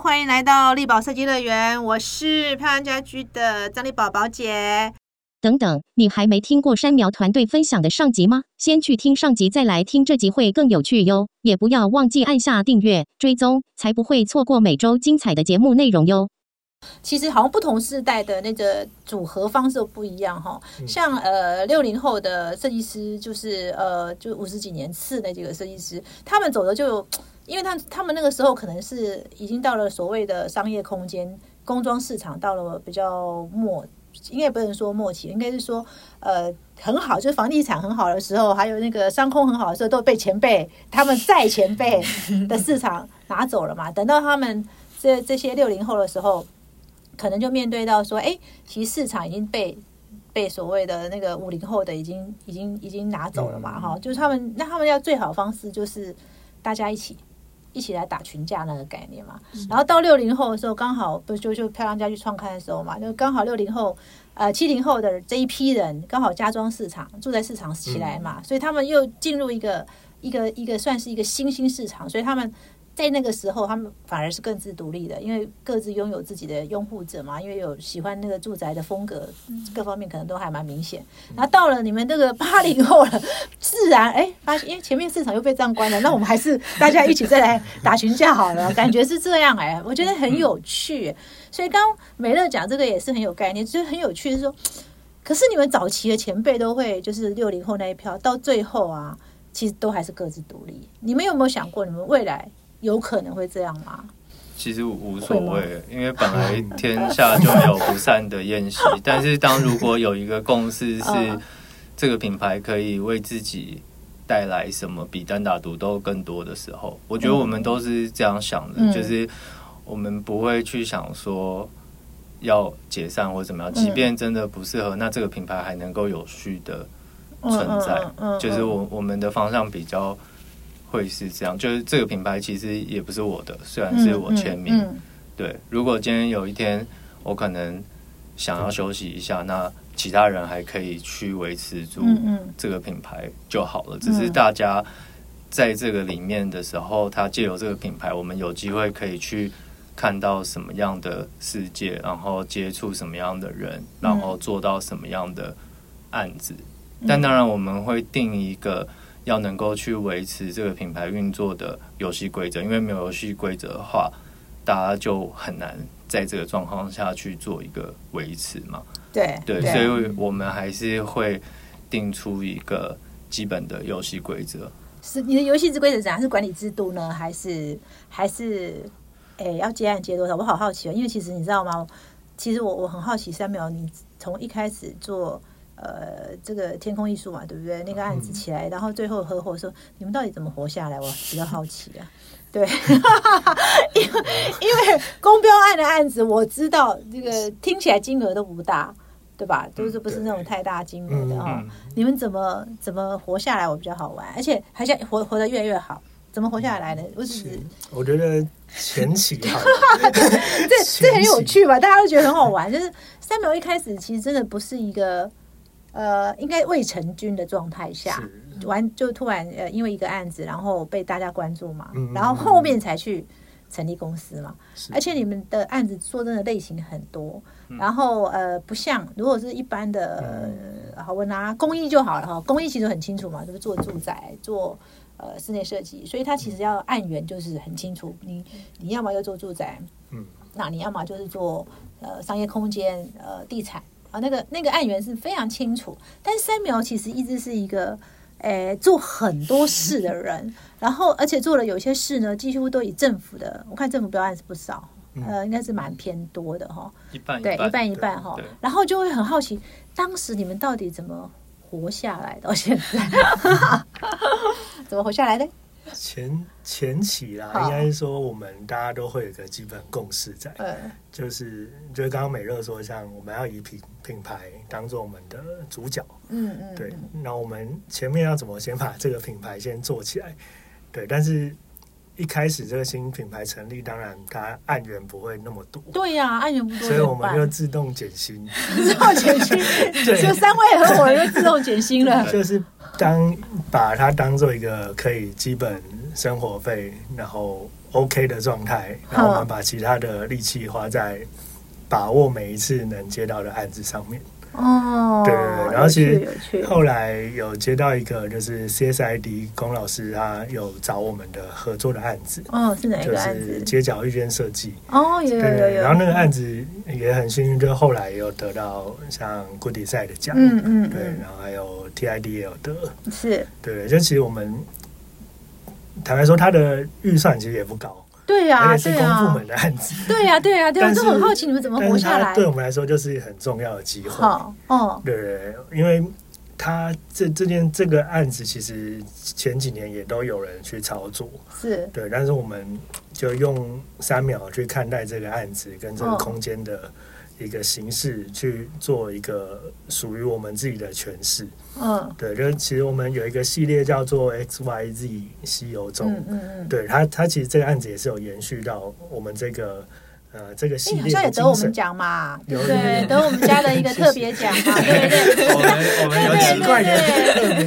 欢迎来到力宝设计乐园，我是漂亮家居的张丽宝宝姐。等等，你还没听过山苗团队分享的上集吗？先去听上集，再来听这集会更有趣哟。也不要忘记按下订阅追踪，才不会错过每周精彩的节目内容哟。其实好像不同世代的那个组合方式都不一样哈。像呃六零后的设计师，就是呃就五十几年次的这个设计师，他们走的就，因为他他们那个时候可能是已经到了所谓的商业空间，工装市场到了比较末。应该不能说末期，应该是说，呃，很好，就是房地产很好的时候，还有那个商空很好的时候，都被前辈他们在前辈的市场拿走了嘛。等到他们这这些六零后的时候，可能就面对到说，哎，其实市场已经被被所谓的那个五零后的已经已经已经拿走了嘛，哈，就是他们那他们要最好方式就是大家一起。一起来打群架那个概念嘛，然后到六零后的时候，刚好不就就漂亮家具创刊的时候嘛，就刚好六零后，呃七零后的这一批人，刚好家装市场住在市场起来嘛，所以他们又进入一个一个一个算是一个新兴市场，所以他们。在那个时候，他们反而是更自独立的，因为各自拥有自己的拥护者嘛，因为有喜欢那个住宅的风格，各方面可能都还蛮明显。然后到了你们这个八零后了，自然哎发现，因为前面市场又被这样关了，那我们还是大家一起再来打群架好了，感觉是这样哎，我觉得很有趣。所以刚美乐讲这个也是很有概念，就是很有趣，是说，可是你们早期的前辈都会就是六零后那一票，到最后啊，其实都还是各自独立。你们有没有想过，你们未来？有可能会这样吗？其实无所谓，因为本来天下就没有不散的宴席。但是，当如果有一个共识是这个品牌可以为自己带来什么比单打独斗更多的时候，我觉得我们都是这样想的，就是我们不会去想说要解散或怎么样。即便真的不适合，那这个品牌还能够有序的存在。就是我我们的方向比较。会是这样，就是这个品牌其实也不是我的，虽然是我签名。对，如果今天有一天我可能想要休息一下，那其他人还可以去维持住这个品牌就好了。只是大家在这个里面的时候，他借由这个品牌，我们有机会可以去看到什么样的世界，然后接触什么样的人，然后做到什么样的案子。但当然，我们会定一个。要能够去维持这个品牌运作的游戏规则，因为没有游戏规则的话，大家就很难在这个状况下去做一个维持嘛。对对，所以我们还是会定出一个基本的游戏规则。是你的游戏之规则怎样？是管理制度呢，还是还是诶要接案接多少？我好好奇哦，因为其实你知道吗？其实我我很好奇，三秒，你从一开始做。呃，这个天空艺术嘛，对不对？那个案子起来，然后最后合伙说，你们到底怎么活下来？我比较好奇啊。对，因为因为公标案的案子，我知道这个听起来金额都不大，对吧？都是不是那种太大金额的哈。你们怎么怎么活下来？我比较好玩，而且还想活活得越来越好。怎么活下来呢？我只是我觉得前期好，这这很有趣吧？大家都觉得很好玩。就是三秒一开始其实真的不是一个。呃，应该未成军的状态下，完就突然呃，因为一个案子，然后被大家关注嘛，然后后面才去成立公司嘛。而且你们的案子说真的类型很多，然后呃，不像如果是一般的，好我拿公益就好了哈，工艺其实很清楚嘛，就是做住宅、做呃室内设计，所以它其实要案源就是很清楚，你你要么要做住宅，嗯，那你要么就是做呃商业空间、呃地产。啊，那个那个案源是非常清楚，但是三苗其实一直是一个，诶，做很多事的人，然后而且做了有些事呢，几乎都以政府的，我看政府标案是不少，呃，应该是蛮偏多的哈，一半。对，一半一半哈，然后就会很好奇，当时你们到底怎么活下来到现在 怎么活下来的？前前期啦，应该是说我们大家都会有个基本共识在，就是就是刚刚美乐说，像我们要以品品牌当做我们的主角，嗯嗯，对，那我们前面要怎么先把这个品牌先做起来，对，但是。一开始这个新品牌成立，当然它案源不会那么多。对呀，案源不多，所以我们就自动减薪。自动减薪，就三位合伙人自动减薪了。就是当把它当做一个可以基本生活费，然后 OK 的状态，然后我们把其他的力气花在把握每一次能接到的案子上面。哦，对对对，然后其实后来有接到一个就是 CSID 龚老师他有找我们的合作的案子，哦，是哪一个案子？街角遇见设计。哦，有有有有。然后那个案子也很幸运，就后来也有得到像 Good Design 的奖，嗯嗯，对，然后还有 TID 也有得，是，对，就其实我们坦白说，他的预算其实也不高。对呀，是公部门的案子。对呀，对呀，对呀，都很好奇你们怎么活下来。对我们来说，就是很重要的机会。好，哦，对，因为他这这件这个案子，其实前几年也都有人去操作，是对，但是我们就用三秒去看待这个案子跟这个空间的。一个形式去做一个属于我们自己的诠释，嗯，对，就其实我们有一个系列叫做 X Y Z 西游中，嗯嗯嗯，对它它其实这个案子也是有延续到我们这个。呃，这个系列好像也得我们奖嘛，对对？得我们家的一个特别奖嘛，对对对？我们我们有奇怪的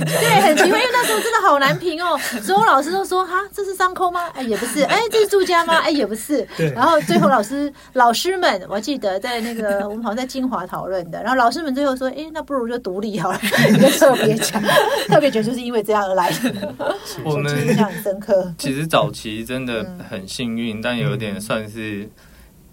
对，很奇怪，因为那时候真的好难评哦。所有老师都说哈，这是商空吗？哎，也不是。哎，这是住家吗？哎，也不是。然后最后老师老师们，我记得在那个我们好像在金华讨论的。然后老师们最后说，哎，那不如就独立好了，一个特别奖。特别奖就是因为这样而来的。我们印象很深刻。其实早期真的很幸运，但有点算是。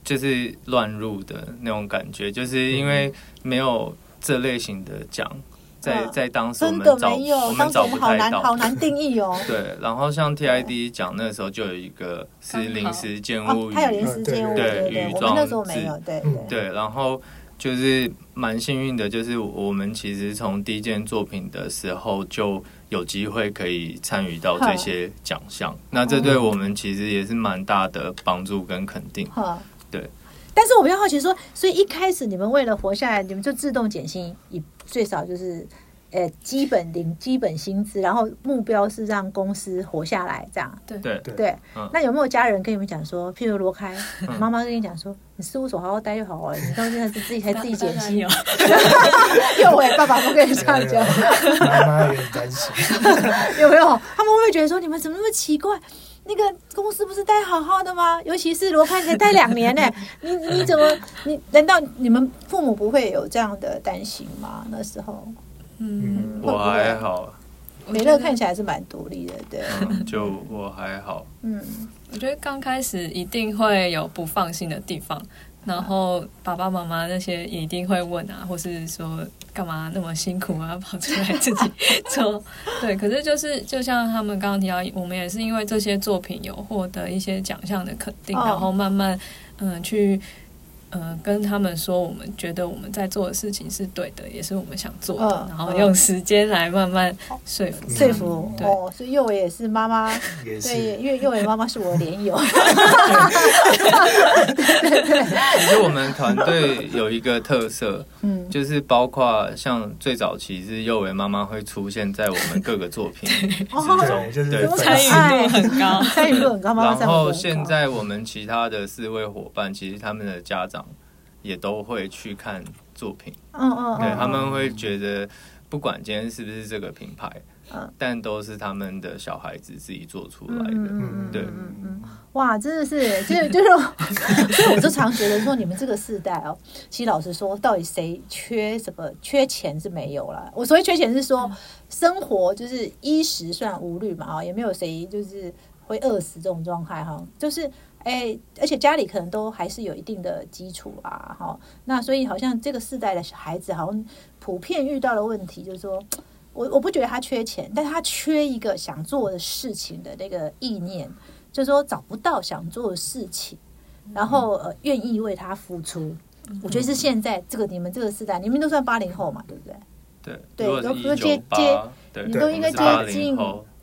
就是乱入的那种感觉，就是因为没有这类型的奖，在在当时我们找我们找不太到，好难定义哦。对，然后像 TID 奖那时候就有一个是临时建物，它有临时建物，对对，我们那时候没有，对对。然后就是蛮幸运的，就是我们其实从第一件作品的时候就有机会可以参与到这些奖项，那这对我们其实也是蛮大的帮助跟肯定。对，但是我比较好奇说，所以一开始你们为了活下来，你们就自动减薪，以最少就是，呃，基本零基本薪资，然后目标是让公司活下来，这样。对。对。对。那有没有家人跟你们讲说，譬如罗开妈妈跟你讲说，你事务所好好待就好了，你到现在是自己还自己减薪。哦，有哎，爸爸不跟你这样讲，妈妈有点担心，有没有？他们会不会觉得说，你们怎么那么奇怪？那个公司不是待好好的吗？尤其是罗盘才待两年呢，你你怎么你难道你们父母不会有这样的担心吗？那时候，嗯，我还好，美乐看起来是蛮独立的，对，就我还好，嗯，我觉得刚开始一定会有不放心的地方。然后爸爸妈妈那些一定会问啊，或是说干嘛那么辛苦啊，跑出来自己做。对，可是就是就像他们刚刚提到，我们也是因为这些作品有获得一些奖项的肯定，然后慢慢嗯去。呃，跟他们说，我们觉得我们在做的事情是对的，也是我们想做的，然后用时间来慢慢说服说服。对，所以幼伟也是妈妈，对，因为幼伟妈妈是我的连友。其实我们团队有一个特色，嗯，就是包括像最早期是幼伟妈妈会出现在我们各个作品之中，就是参与度很高，参与度很高。然后现在我们其他的四位伙伴，其实他们的家长。也都会去看作品，嗯嗯，对他们会觉得，不管今天是不是这个品牌，嗯，但都是他们的小孩子自己做出来的，嗯对，嗯嗯，哇，真的是，就就是，所以我就常觉得说，你们这个世代哦，其实老实说，到底谁缺什么？缺钱是没有了。我所谓缺钱是说，生活就是衣食算无虑嘛，啊，也没有谁就是会饿死这种状态哈，就是。哎，而且家里可能都还是有一定的基础啊，哈，那所以好像这个世代的孩子好像普遍遇到的问题就是说，我我不觉得他缺钱，但他缺一个想做的事情的那个意念，就是说找不到想做的事情，然后呃愿意为他付出。我觉得是现在这个你们这个时代，你们都算八零后嘛，对不对？对对，都都接接，你都应该接近。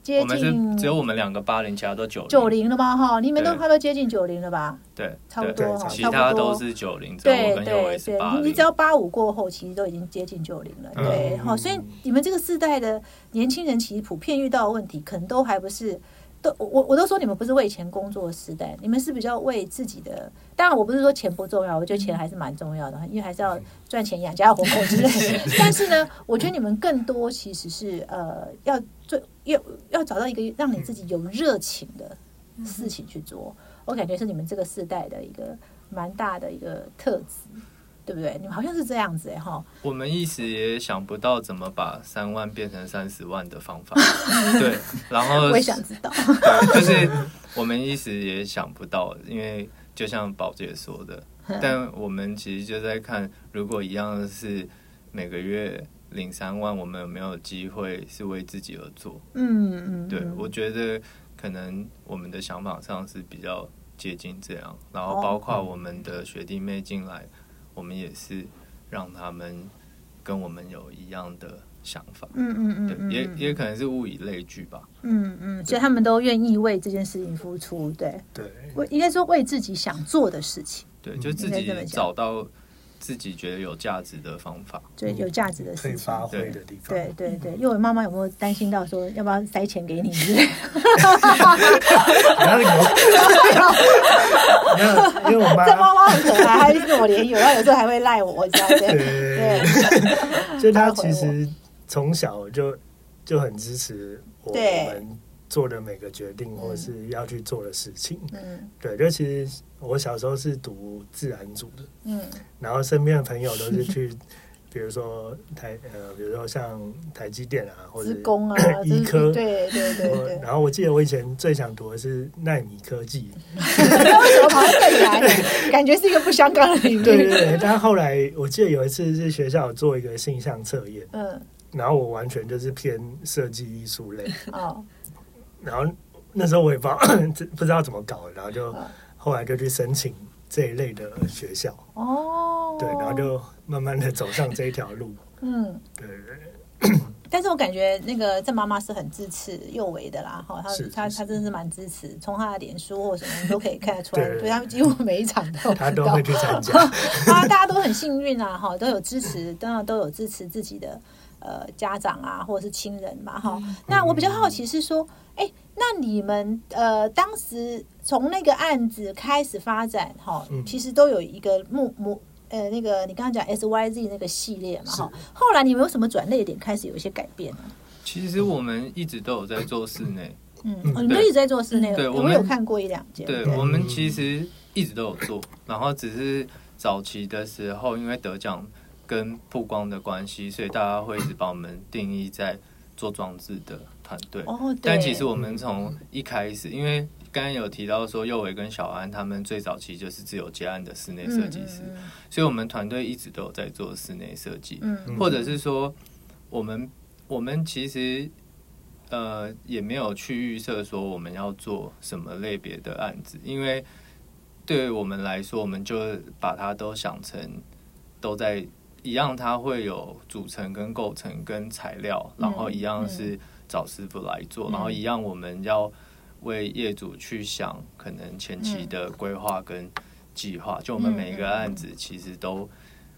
接近只有我们两个八零，其他都九零九零了吧？哈，你们都快都接近九零了吧？对，差不多哈，其他都是九零。对对对，你只要八五过后，其实都已经接近九零了。对，好，所以你们这个世代的年轻人，其实普遍遇到的问题，可能都还不是。我我都说你们不是为钱工作的时代，你们是比较为自己的。当然，我不是说钱不重要，我觉得钱还是蛮重要的，因为还是要赚钱养家糊口之类的。但是呢，我觉得你们更多其实是呃，要最要要找到一个让你自己有热情的事情去做。我感觉是你们这个世代的一个蛮大的一个特质。对不对？你们好像是这样子哎哈。我们一时也想不到怎么把三万变成三十万的方法。对，然后我也想知道。对，就是我们一时也想不到，因为就像宝姐说的，但我们其实就在看，如果一样是每个月领三万，我们有没有机会是为自己而做？嗯嗯。对，我觉得可能我们的想法上是比较接近这样，然后包括我们的学弟妹进来。我们也是让他们跟我们有一样的想法，嗯嗯嗯，也也可能是物以类聚吧，嗯嗯，所以他们都愿意为这件事情付出，对。对，为应该说为自己想做的事情，对，就自己找到。自己觉得有价值的方法，对有价值的事情，发挥的地方，对对对。因为我妈妈有没有担心到说要不要塞钱给你？哪里有？因为我妈这妈妈很可爱，还跟我联友，然后有时候还会赖我，这样对对。就她其实从小就就很支持我们。做的每个决定，或者是要去做的事情，嗯，对，就其实我小时候是读自然组的，嗯，然后身边的朋友都是去，比如说台呃，比如说像台积电啊，或者工啊，医科，对对对。然后我记得我以前最想读的是纳米科技，为什么跑来？感觉是一个不相干的领域。对对对，但后来我记得有一次是学校做一个性向测验，嗯，然后我完全就是偏设计艺术类，哦。然后那时候我也不知道 不知道怎么搞，然后就后来就去申请这一类的学校。哦，对，然后就慢慢的走上这一条路，嗯，对。对。但是我感觉那个郑妈妈是很支持幼维的啦，哈，她她她真的是蛮支持，从她的脸书或什么都可以看得出来，对他们几乎每一场都她都会去参加，啊，大家都很幸运啊，哈，都有支持，当然都有支持自己的呃家长啊，或者是亲人嘛，哈。那我比较好奇是说。哎，那你们呃，当时从那个案子开始发展哈，其实都有一个目目呃，那个你刚刚讲 S Y Z 那个系列嘛哈，后来你们有什么转捩点开始有一些改变呢？其实我们一直都有在做室内，嗯，你们一直在做室内，对，我们有看过一两件，对我们其实一直都有做，然后只是早期的时候因为得奖跟曝光的关系，所以大家会一直把我们定义在做装置的。团队，但其实我们从一开始，因为刚刚有提到说，右伟跟小安他们最早期就是自由接案的室内设计师，所以我们团队一直都有在做室内设计，或者是说，我们我们其实呃也没有去预设说我们要做什么类别的案子，因为对于我们来说，我们就把它都想成都在一样，它会有组成跟构成跟材料，然后一样是。找师傅来做，然后一样，我们要为业主去想可能前期的规划跟计划。就我们每一个案子，其实都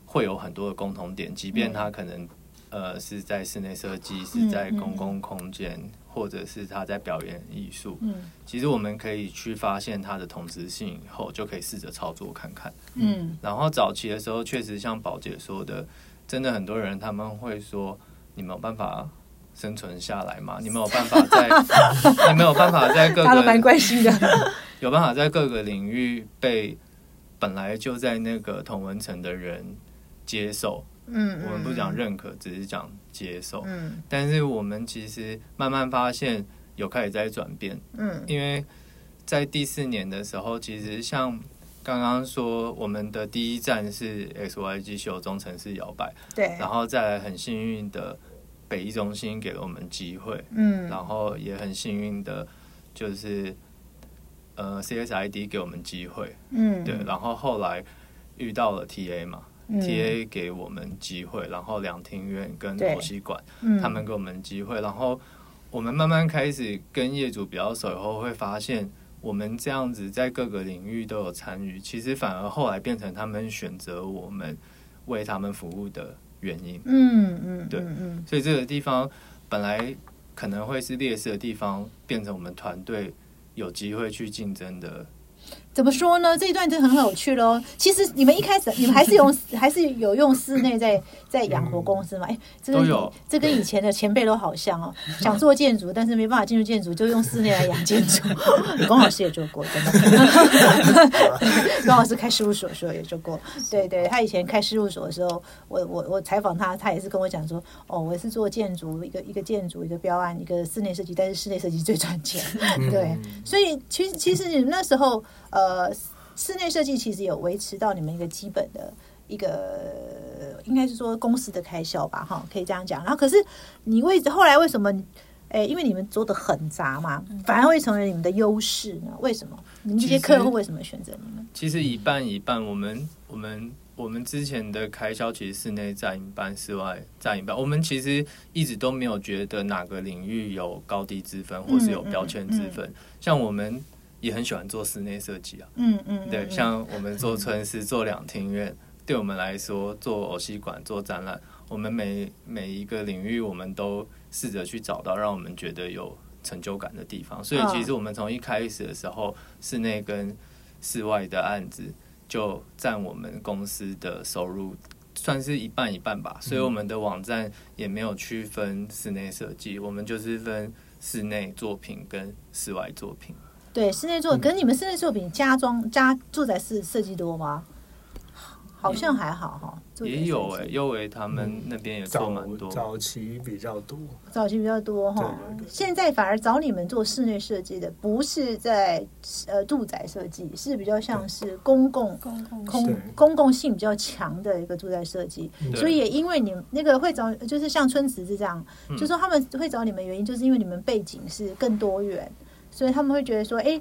会有很多的共同点，即便他可能呃是在室内设计，是在公共空间，或者是他在表演艺术。嗯，其实我们可以去发现它的同质性以后，就可以试着操作看看。嗯，然后早期的时候，确实像宝姐说的，真的很多人他们会说，你没有办法。生存下来嘛？你没有办法在，你没有办法在各个 蛮关心的，有办法在各个领域被本来就在那个同文层的人接受。嗯，我们不讲认可，只是讲接受。嗯，但是我们其实慢慢发现有开始在转变。嗯，因为在第四年的时候，其实像刚刚说，我们的第一站是 X Y G 秀中城市摇摆，对，然后再来很幸运的。北艺中心给了我们机会，嗯，然后也很幸运的，就是呃，CSID 给我们机会，嗯，对，然后后来遇到了 TA 嘛，TA 给我们机会，然后两厅院跟国西馆，他们给我们机会，然后我们慢慢开始跟业主比较熟以后，会发现我们这样子在各个领域都有参与，其实反而后来变成他们选择我们为他们服务的。原因，嗯嗯，对，嗯，所以这个地方本来可能会是劣势的地方，变成我们团队有机会去竞争的。怎么说呢？这一段就很有趣喽。其实你们一开始，你们还是用 还是有用室内在在养活公司嘛？哎，这个这跟以前的前辈都好像哦。想做建筑，但是没办法进入建筑，就用室内来养建筑。龚老师也做过，真的。龚老师开事务所的时候也做过。对对，他以前开事务所的时候，我我我采访他，他也是跟我讲说，哦，我是做建筑，一个一个建筑，一个标案，一个室内设计，但是室内设计最赚钱。对，所以其实其实你们那时候呃。呃，室内设计其实有维持到你们一个基本的一个，应该是说公司的开销吧，哈，可以这样讲。然后，可是你为后来为什么？哎，因为你们做的很杂嘛，反而会成为你们的优势呢？为什么？你们这些客户为什么选择你们？其实一半一半，我们我们我们之前的开销其实室内占一半，室外占一半。我们其实一直都没有觉得哪个领域有高低之分，或是有标签之分。像我们。也很喜欢做室内设计啊，嗯嗯，对，像我们做村师、做两厅院，对我们来说，做偶戏馆、做展览，我们每每一个领域，我们都试着去找到让我们觉得有成就感的地方。所以，其实我们从一开始的时候，室内跟室外的案子就占我们公司的收入，算是一半一半吧。所以，我们的网站也没有区分室内设计，我们就是分室内作品跟室外作品。对室内做，可是你们室内作品家装家住宅设设计多吗？好像还好哈。也有哎，优为他们那边也做蛮多，早期比较多，早期比较多哈。现在反而找你们做室内设计的，不是在呃住宅设计，是比较像是公共公共空公共性比较强的一个住宅设计。所以也因为你们那个会找，就是像春池是这样，就说他们会找你们原因，就是因为你们背景是更多元。所以他们会觉得说，哎，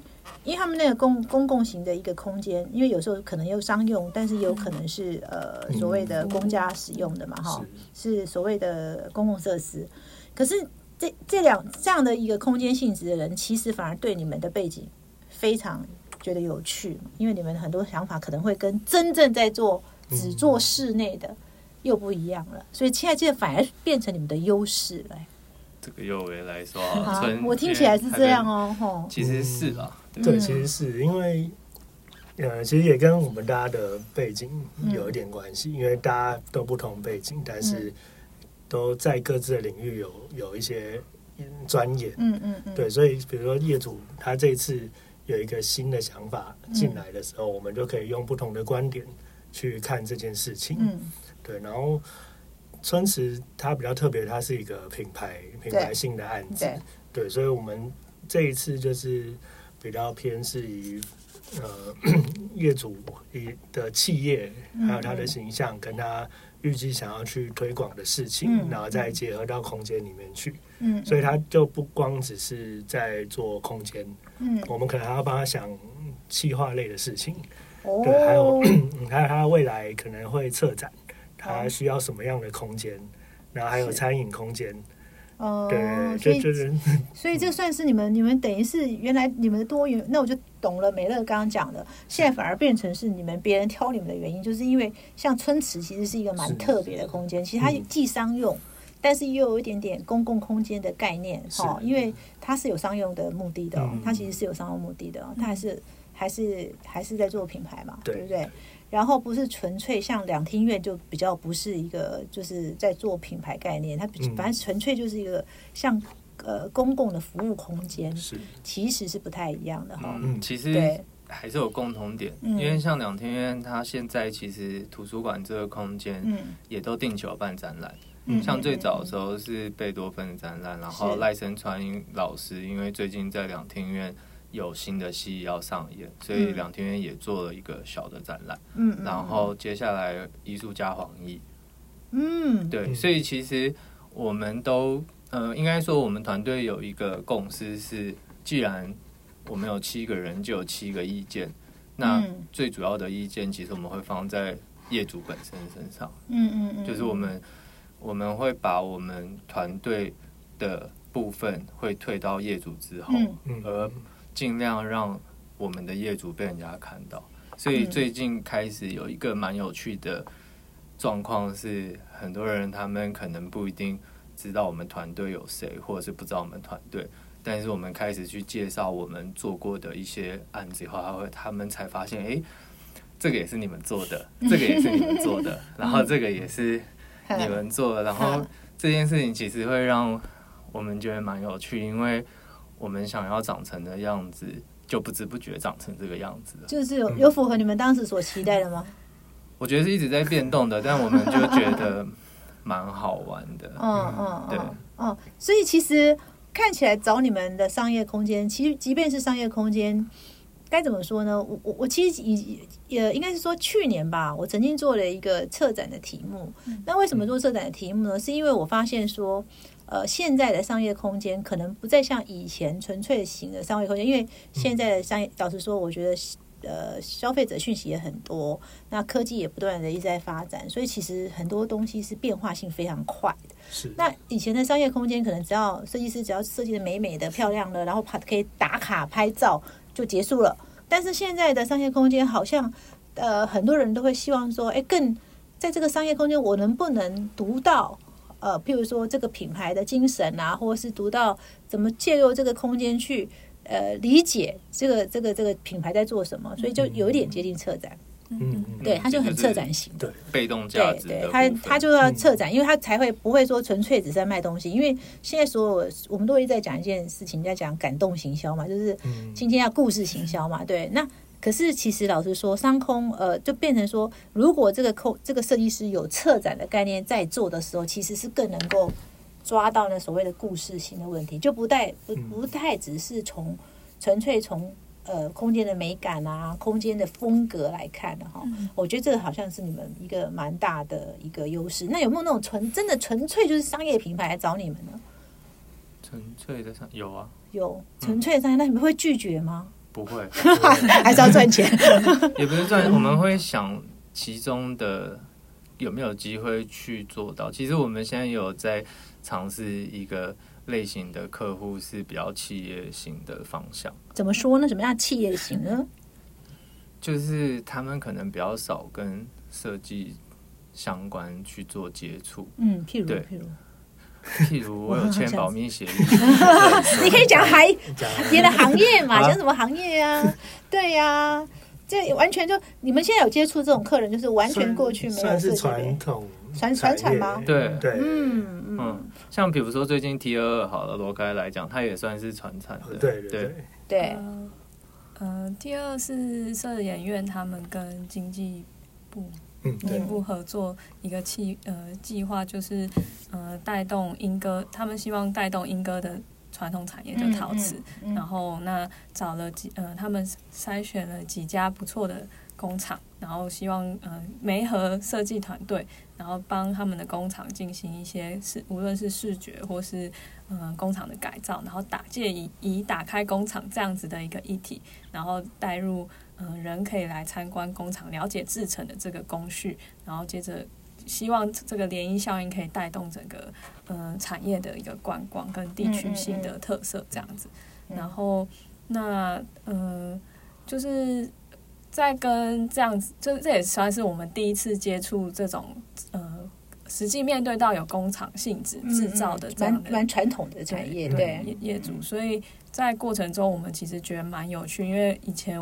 因为他们那个公公共型的一个空间，因为有时候可能又商用，但是也有可能是呃所谓的公家使用的嘛，哈，是所谓的公共设施。可是这这两这样的一个空间性质的人，其实反而对你们的背景非常觉得有趣，因为你们很多想法可能会跟真正在做只做室内的又不一样了。所以现在这反而变成你们的优势了。这个幼为来说，我听起来是这样哦，其实是啊，对，其实是因为，呃，其实也跟我们大家的背景有一点关系，因为大家都不同背景，但是都在各自的领域有有一些专业，嗯嗯嗯，对，所以比如说业主他这次有一个新的想法进来的时候，我们就可以用不同的观点去看这件事情，嗯，对，然后。春池它比较特别，它是一个品牌品牌性的案子，对，所以我们这一次就是比较偏是于呃业主以的企业，还有他的形象，跟他预计想要去推广的事情，然后再结合到空间里面去，嗯，所以他就不光只是在做空间，嗯，我们可能还要帮他想企划类的事情，对，还有 还有他未来可能会策展。它需要什么样的空间？然后还有餐饮空间，哦，对，所以就是，所以这算是你们，你们等于是原来你们的多元，那我就懂了。美乐刚刚讲的，现在反而变成是你们别人挑你们的原因，就是因为像春池其实是一个蛮特别的空间，其实它既商用，但是又有一点点公共空间的概念，哈，因为它是有商用的目的的，它其实是有商用目的的，它还是还是还是在做品牌嘛，对不对？然后不是纯粹像两厅院就比较不是一个就是在做品牌概念，它反正纯粹就是一个像呃公共的服务空间，是其实是不太一样的哈。嗯，其实还是有共同点，因为像两厅院，它现在其实图书馆这个空间，嗯，也都定期有办展览。嗯，像最早的时候是贝多芬的展览，然后赖声川老师因为最近在两厅院。有新的戏要上演，所以两天院也做了一个小的展览。嗯，然后接下来艺术家黄奕，嗯，对，所以其实我们都呃，应该说我们团队有一个共识是，既然我们有七个人，就有七个意见。那最主要的意见，其实我们会放在业主本身身上。嗯嗯嗯，就是我们我们会把我们团队的部分会退到业主之后，而尽量让我们的业主被人家看到，所以最近开始有一个蛮有趣的状况是，很多人他们可能不一定知道我们团队有谁，或者是不知道我们团队，但是我们开始去介绍我们做过的一些案子以后，他会他们才发现，哎，这个也是你们做的，这个也是你们做的，然后这个也是你们做的，然后这件事情其实会让我们觉得蛮有趣，因为我们想要长成的样子，就不知不觉长成这个样子，就是有有符合你们当时所期待的吗？我觉得是一直在变动的，但我们就觉得蛮好玩的。嗯嗯，对，嗯，所以其实看起来找你们的商业空间，其实即便是商业空间，该怎么说呢？我我我其实也也应该是说去年吧，我曾经做了一个策展的题目。那为什么做策展的题目呢？是因为我发现说，呃，现在的商业空间可能不再像以前纯粹型的商业空间，因为现在的商业，老实说，我觉得。呃，消费者讯息也很多，那科技也不断的一直在发展，所以其实很多东西是变化性非常快的。是，那以前的商业空间可能只要设计师只要设计的美美的、漂亮的，然后拍可以打卡拍照就结束了。但是现在的商业空间好像，呃，很多人都会希望说，哎，更在这个商业空间，我能不能读到，呃，譬如说这个品牌的精神啊，或者是读到怎么借入这个空间去。呃，理解这个这个这个品牌在做什么，所以就有一点接近策展。嗯，对，他就很策展型，对，被动价值。对，他他就要策展，因为他才会不会说纯粹只是在卖东西。因为现在所有我们都会在讲一件事情，在讲感动行销嘛，就是今天要故事行销嘛。对，那可是其实老实说，商空呃，就变成说，如果这个空这个设计师有策展的概念在做的时候，其实是更能够。抓到那所谓的故事性的问题，就不太不不太只是从纯粹从呃空间的美感啊、空间的风格来看的哈。我觉得这个好像是你们一个蛮大的一个优势。那有没有那种纯真的纯粹就是商业品牌来找你们呢？纯粹的商有啊，有纯粹的商业，那你们会拒绝吗？不会，还是要赚钱。也不是赚，我们会想其中的有没有机会去做到。其实我们现在有在。尝试一个类型的客户是比较企业型的方向。怎么说呢？什么叫企业型呢？就是他们可能比较少跟设计相关去做接触。嗯，譬如，譬如，譬如我有签保密协议。你可以讲还别的行业嘛？讲什么行业啊？对呀，这完全就你们现在有接触这种客人，就是完全过去没有是传统。传传产吗？对对，嗯嗯，像比如说最近 T 二二好了，罗开来讲，它也算是传产的。对对对，嗯第二是摄影院他们跟经济部内部合作一个计呃计划，就是呃带动英歌，他们希望带动英歌的传统产业就陶瓷，然后那找了几呃他们筛选了几家不错的。工厂，然后希望呃媒和设计团队，然后帮他们的工厂进行一些视，无论是视觉或是嗯工厂的改造，然后打借以以打开工厂这样子的一个议题，然后带入嗯人可以来参观工厂，了解制成的这个工序，然后接着希望这个涟漪效应可以带动整个嗯产业的一个观光跟地区性的特色这样子，然后那嗯就是。在跟这样子，这这也算是我们第一次接触这种呃，实际面对到有工厂性质制造的这样蛮传统的产业对业业主，所以在过程中我们其实觉得蛮有趣，因为以前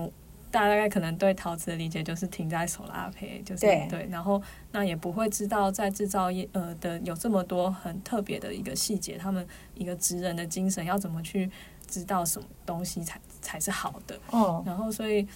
大家大概可能对陶瓷的理解就是停在手拉胚，就是对，然后那也不会知道在制造业呃的有这么多很特别的一个细节，他们一个职人的精神要怎么去知道什么东西才才是好的哦，然后所以。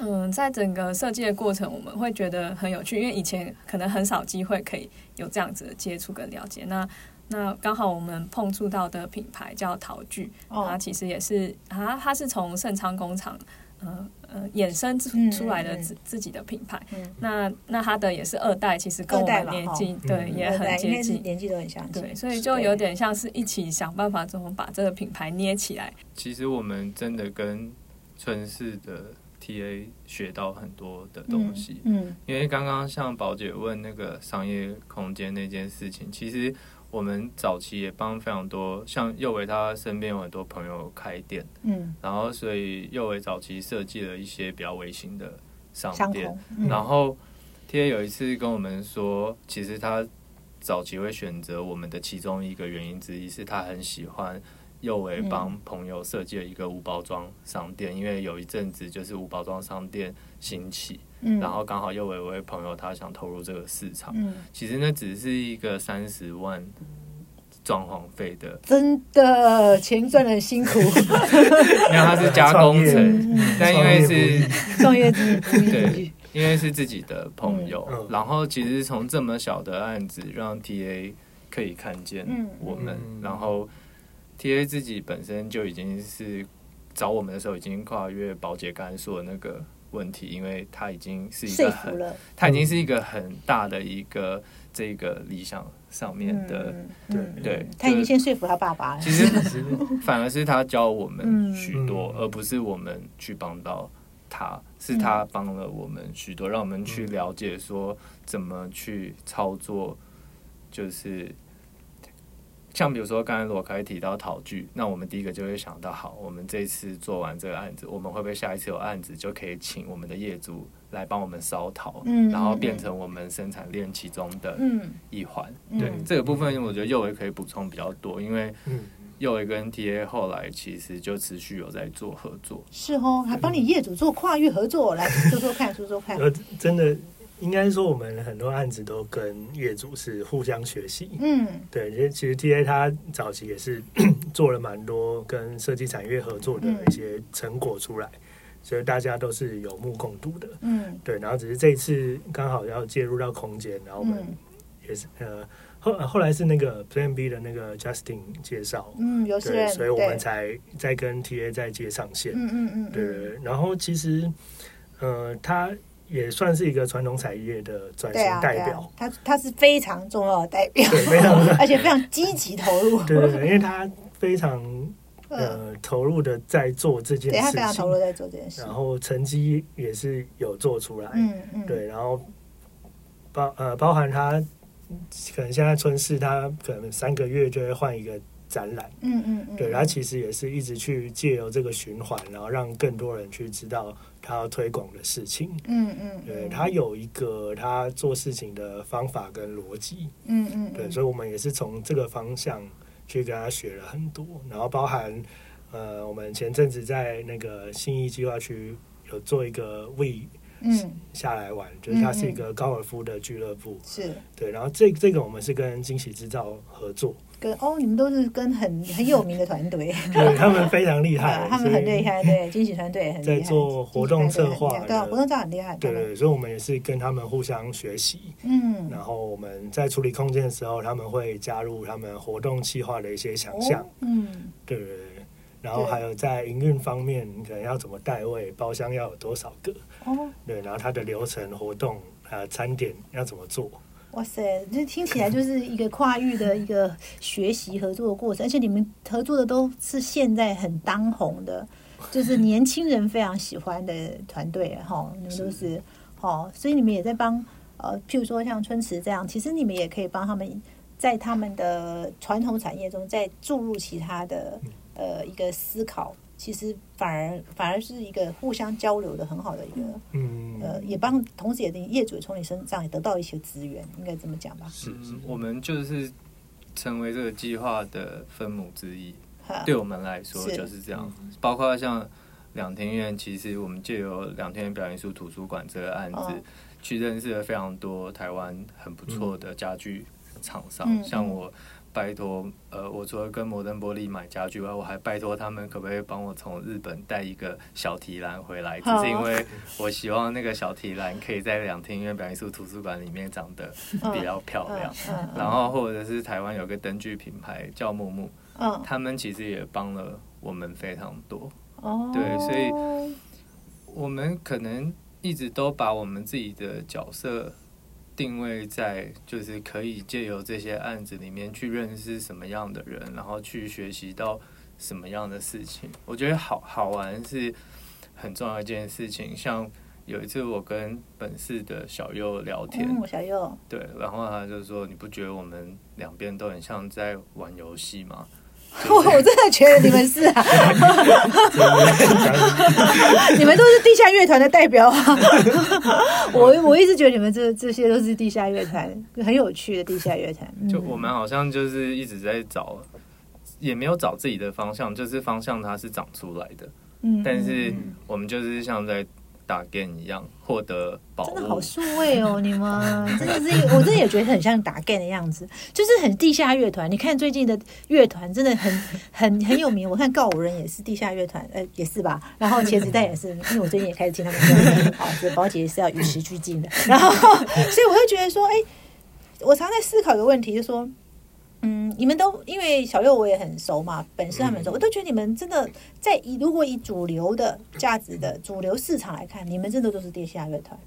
嗯，在整个设计的过程，我们会觉得很有趣，因为以前可能很少机会可以有这样子的接触跟了解。那那刚好我们碰触到的品牌叫陶具，它其实也是啊，它是从盛昌工厂呃呃衍生出出来的自自己的品牌。那那他的也是二代，其实跟我们年纪对也很接近，年纪都很相近。对，所以就有点像是一起想办法怎么把这个品牌捏起来。其实我们真的跟春市的。T A 学到很多的东西，嗯，因为刚刚像宝姐问那个商业空间那件事情，其实我们早期也帮非常多，像右维他身边有很多朋友开店，嗯，然后所以右维早期设计了一些比较微型的商店，然后 T A 有一次跟我们说，其实他早期会选择我们的其中一个原因之一是他很喜欢右维帮朋友设计了一个无包装商店，因为有一阵子就是无包装商店兴起，嗯，然后刚好又有一位朋友他想投入这个市场，嗯，其实那只是一个三十万装潢费的，真的钱赚的很辛苦，因为他是加工程，但因为是创业之对，因为是自己的朋友，然后其实从这么小的案子让 TA 可以看见我们，然后。T A 自己本身就已经是找我们的时候，已经跨越保洁刚才说的那个问题，因为他已经是一个很，他已经是一个很大的一个这个理想上面的，对对，他已经先说服他爸爸了。其实反而是他教我们许多，而不是我们去帮到他，是他帮了我们许多，让我们去了解说怎么去操作，就是。像比如说，刚才罗凯提到陶具，那我们第一个就会想到，好，我们这次做完这个案子，我们会不会下一次有案子就可以请我们的业主来帮我们烧陶，嗯，然后变成我们生产链其中的一环。对这个部分，我觉得右维可以补充比较多，因为右维跟 TA 后来其实就持续有在做合作，是哦，还帮你业主做跨域合作，来说说看，说说看，呃，真的。应该说，我们很多案子都跟业主是互相学习。嗯，对，其实其实 T A 他早期也是 做了蛮多跟设计产业合作的一些成果出来，所以大家都是有目共睹的。嗯，对，然后只是这一次刚好要介入到空间，然后我们也是呃后后来是那个 Plan B 的那个 Justin 介绍，嗯，有对，所以我们才在跟 T A 再接上线。嗯嗯嗯，对，然后其实呃他。也算是一个传统产业的转型代表，他他是非常重要的代表，对，非常，而且非常积极投入，对对对，因为他非常呃投入的在做这件事情，他非常投入在做这件事，然后成绩也是有做出来，嗯嗯，对，然后包呃包含他可能现在春市，他可能三个月就会换一个。展览，嗯嗯嗯，对，他其实也是一直去借由这个循环，然后让更多人去知道他要推广的事情，嗯嗯，对他有一个他做事情的方法跟逻辑，嗯嗯，对，所以我们也是从这个方向去跟他学了很多，然后包含呃，我们前阵子在那个新义计划区有做一个 We 嗯。下来玩，就是它是一个高尔夫的俱乐部，是。对，然后这这个我们是跟惊喜制造合作。跟哦，你们都是跟很很有名的团队，对他们非常厉害，他们很厉害，对 惊喜团队很厉害在做活动策划，对活动策划很厉害，对对，所以我们也是跟他们互相学习，嗯，然后我们在处理空间的时候，他们会加入他们活动计划的一些想象，嗯，对。对。对，然后还有在营运方面，可能要怎么带位，包厢要有多少个，哦，对，然后它的流程活动呃餐点要怎么做。哇塞，这听起来就是一个跨域的一个学习合作的过程，而且你们合作的都是现在很当红的，就是年轻人非常喜欢的团队哈。你们都是好，所以你们也在帮呃，譬如说像春池这样，其实你们也可以帮他们在他们的传统产业中再注入其他的呃一个思考。其实反而反而是一个互相交流的很好的一个，嗯，呃，也帮同时也业主从你身上也得到一些资源，应该这么讲吧？是，我们就是成为这个计划的分母之一，对我们来说就是这样。包括像两天院，其实我们借由两天表演术图书馆这个案子，去认识了非常多台湾很不错的家具厂商，像我。拜托，呃，我除了跟摩登玻璃买家具外，我还拜托他们可不可以帮我从日本带一个小提篮回来？只是因为我希望那个小提篮可以在两厅院表演术图书馆里面长得 比较漂亮。然后或者是台湾有个灯具品牌叫木木，他们其实也帮了我们非常多。对，所以我们可能一直都把我们自己的角色。定位在就是可以借由这些案子里面去认识什么样的人，然后去学习到什么样的事情。我觉得好好玩是很重要一件事情。像有一次我跟本市的小右聊天，小右对，然后他就说：“你不觉得我们两边都很像在玩游戏吗？” 我我真的觉得你们是啊，你们都是地下乐团的代表啊！我我一直觉得你们这这些都是地下乐团，很有趣的地下乐团。就我们好像就是一直在找也没有找自己的方向，就是方向它是长出来的。嗯，但是我们就是像在。打 game 一样获得宝物，真的好数位哦！你们真的是，我真的也觉得很像打 game 的样子，就是很地下乐团。你看最近的乐团真的很很很有名，我看告五人也是地下乐团，呃，也是吧。然后茄子蛋也是，因为我最近也开始听他们歌，好，所以宝姐是要与时俱进的。然后，所以我就觉得说，哎，我常在思考一个问题，就说。嗯，你们都因为小六我也很熟嘛，本身他们熟，我都觉得你们真的在以如果以主流的价值的主流市场来看，你们真的都是地下乐团。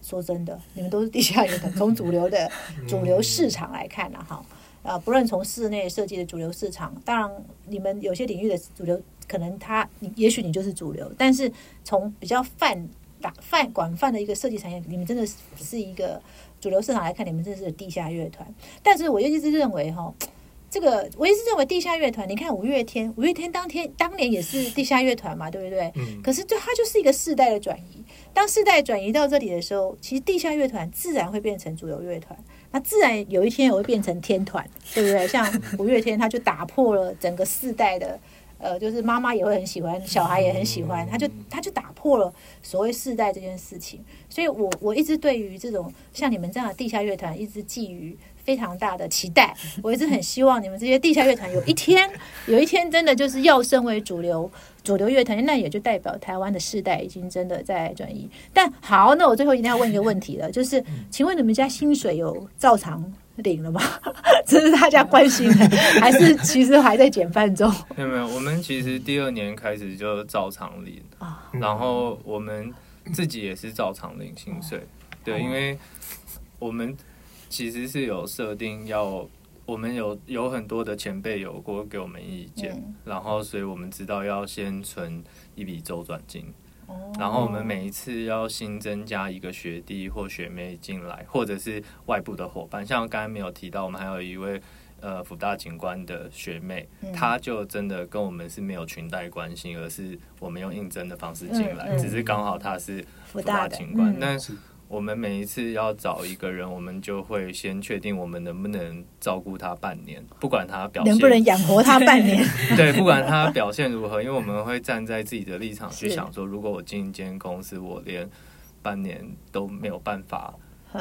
说真的，你们都是地下乐团。从主流的 主流市场来看呢，哈，啊，不论从室内设计的主流市场，当然你们有些领域的主流，可能它你也许你就是主流，但是从比较泛大泛广泛的一个设计产业，你们真的是是一个。主流市场来看，你们这是地下乐团，但是我一直认为哈，这个我一直认为地下乐团，你看五月天，五月天当天当年也是地下乐团嘛，对不对？嗯。可是就它就是一个世代的转移，当世代转移到这里的时候，其实地下乐团自然会变成主流乐团，那自然有一天也会变成天团，对不对？像五月天，他就打破了整个世代的。呃，就是妈妈也会很喜欢，小孩也很喜欢，他就他就打破了所谓世代这件事情，所以我我一直对于这种像你们这样的地下乐团，一直寄予非常大的期待。我一直很希望你们这些地下乐团有一天，有一天真的就是要升为主流主流乐团，那也就代表台湾的世代已经真的在转移。但好，那我最后一定要问一个问题了，就是请问你们家薪水有照常？领了吗？这是大家关心的，还是其实还在减半中？没有没有，我们其实第二年开始就照常领啊，然后我们自己也是照常领薪水。对，因为我们其实是有设定要，我们有有很多的前辈有过给我们意见，然后所以我们知道要先存一笔周转金。然后我们每一次要新增加一个学弟或学妹进来，或者是外部的伙伴，像刚才没有提到，我们还有一位呃福大警官的学妹，她就真的跟我们是没有裙带关系，而是我们用应征的方式进来，只是刚好她是福大警官，但是。我们每一次要找一个人，我们就会先确定我们能不能照顾他半年，不管他表现能不能养活他半年。对，不管他表现如何，因为我们会站在自己的立场去想说，如果我进一间公司，我连半年都没有办法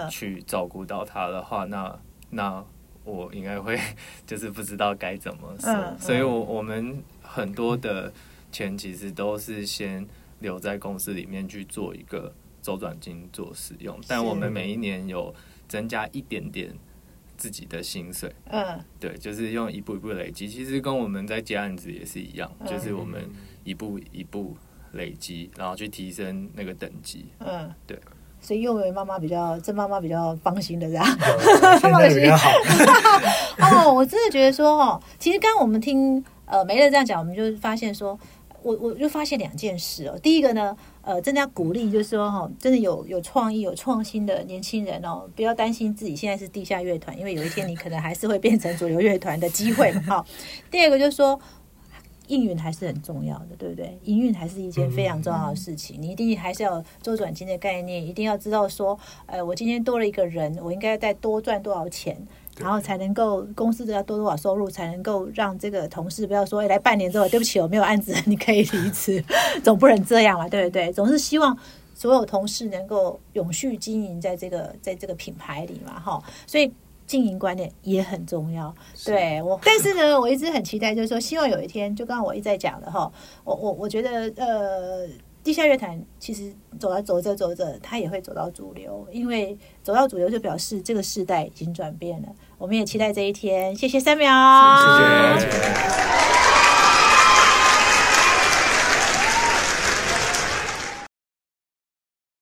去照顾到他的话，那那我应该会就是不知道该怎么说。所以，我我们很多的钱其实都是先留在公司里面去做一个。周转金做使用，但我们每一年有增加一点点自己的薪水。嗯，对，就是用一步一步累积。其实跟我们在接案子也是一样，就是我们一步一步累积，然后去提升那个等级。嗯，对。所以，幼为妈妈比较，这妈妈比较放心的这样。放的比较好。哦，我真的觉得说，哦，其实刚刚我们听呃梅乐这样讲，我们就发现说，我我就发现两件事哦。第一个呢。呃，真的要鼓励，就是说哈，真的有有创意、有创新的年轻人哦，不要担心自己现在是地下乐团，因为有一天你可能还是会变成主流乐团的机会嘛。哈，第二个就是说，应运还是很重要的，对不对？营运还是一件非常重要的事情，你一定还是要周转金的概念，一定要知道说，呃，我今天多了一个人，我应该再多赚多少钱。然后才能够公司要多多少收入，才能够让这个同事不要说，哎，来半年之后，对不起，我没有案子，你可以离职，总不能这样嘛，对不对？总是希望所有同事能够永续经营在这个在这个品牌里嘛，哈，所以经营观念也很重要。对我，但是呢，我一直很期待，就是说，希望有一天，就刚刚我一直在讲的哈，我我我觉得，呃。地下乐坛其实走着走着走着，它也会走到主流，因为走到主流就表示这个时代已经转变了。我们也期待这一天。谢谢三秒，